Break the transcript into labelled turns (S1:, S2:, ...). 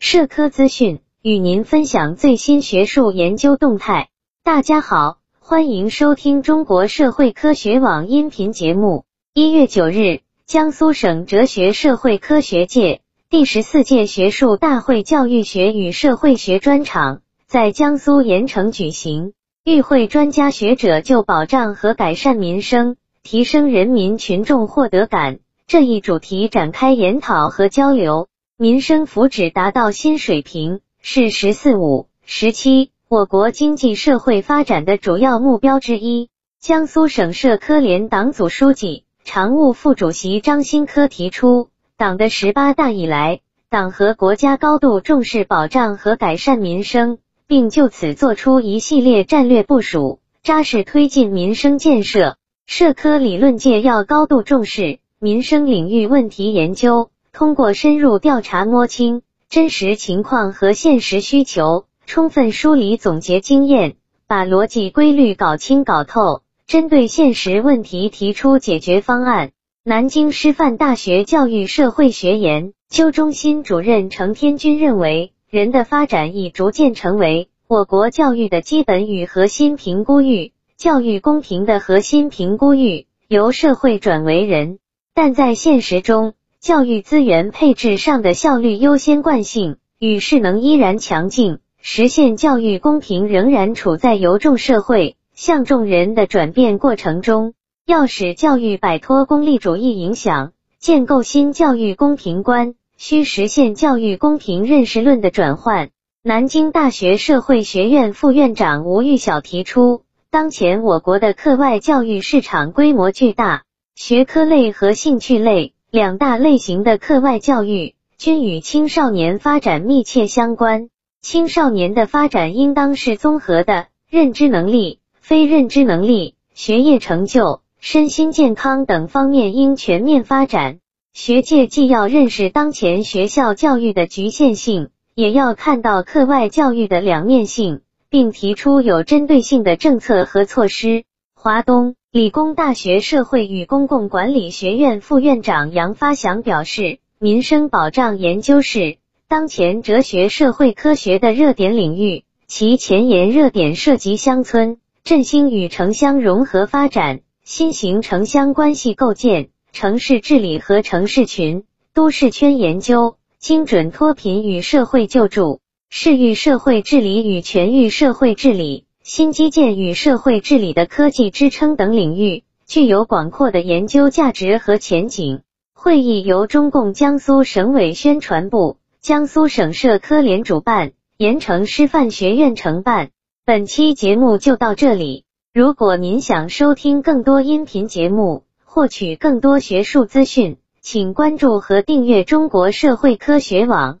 S1: 社科资讯，与您分享最新学术研究动态。大家好，欢迎收听中国社会科学网音频节目。一月九日，江苏省哲学社会科学界第十四届学术大会教育学与社会学专场在江苏盐城举行，与会专家学者就保障和改善民生、提升人民群众获得感。这一主题展开研讨和交流，民生福祉达到新水平是“十四五”“十七”我国经济社会发展的主要目标之一。江苏省社科联党组书记、常务副主席张新科提出，党的十八大以来，党和国家高度重视保障和改善民生，并就此作出一系列战略部署，扎实推进民生建设。社科理论界要高度重视。民生领域问题研究，通过深入调查摸清真实情况和现实需求，充分梳理总结经验，把逻辑规律搞清搞透，针对现实问题提出解决方案。南京师范大学教育社会学研究中心主任程天军认为，人的发展已逐渐成为我国教育的基本与核心评估域，教育公平的核心评估域由社会转为人。但在现实中，教育资源配置上的效率优先惯性与势能依然强劲，实现教育公平仍然处在由众社会向众人的转变过程中。要使教育摆脱功利主义影响，建构新教育公平观，需实现教育公平认识论的转换。南京大学社会学院副院长吴玉晓提出，当前我国的课外教育市场规模巨大。学科类和兴趣类两大类型的课外教育均与青少年发展密切相关。青少年的发展应当是综合的，认知能力、非认知能力、学业成就、身心健康等方面应全面发展。学界既要认识当前学校教育的局限性，也要看到课外教育的两面性，并提出有针对性的政策和措施。华东。理工大学社会与公共管理学院副院长杨发祥表示，民生保障研究是当前哲学社会科学的热点领域，其前沿热点涉及乡村振兴与城乡融合发展、新型城乡关系构建、城市治理和城市群、都市圈研究、精准脱贫与社会救助、市域社会治理与全域社会治理。新基建与社会治理的科技支撑等领域具有广阔的研究价值和前景。会议由中共江苏省委宣传部、江苏省社科联主办，盐城师范学院承办。本期节目就到这里。如果您想收听更多音频节目，获取更多学术资讯，请关注和订阅中国社会科学网。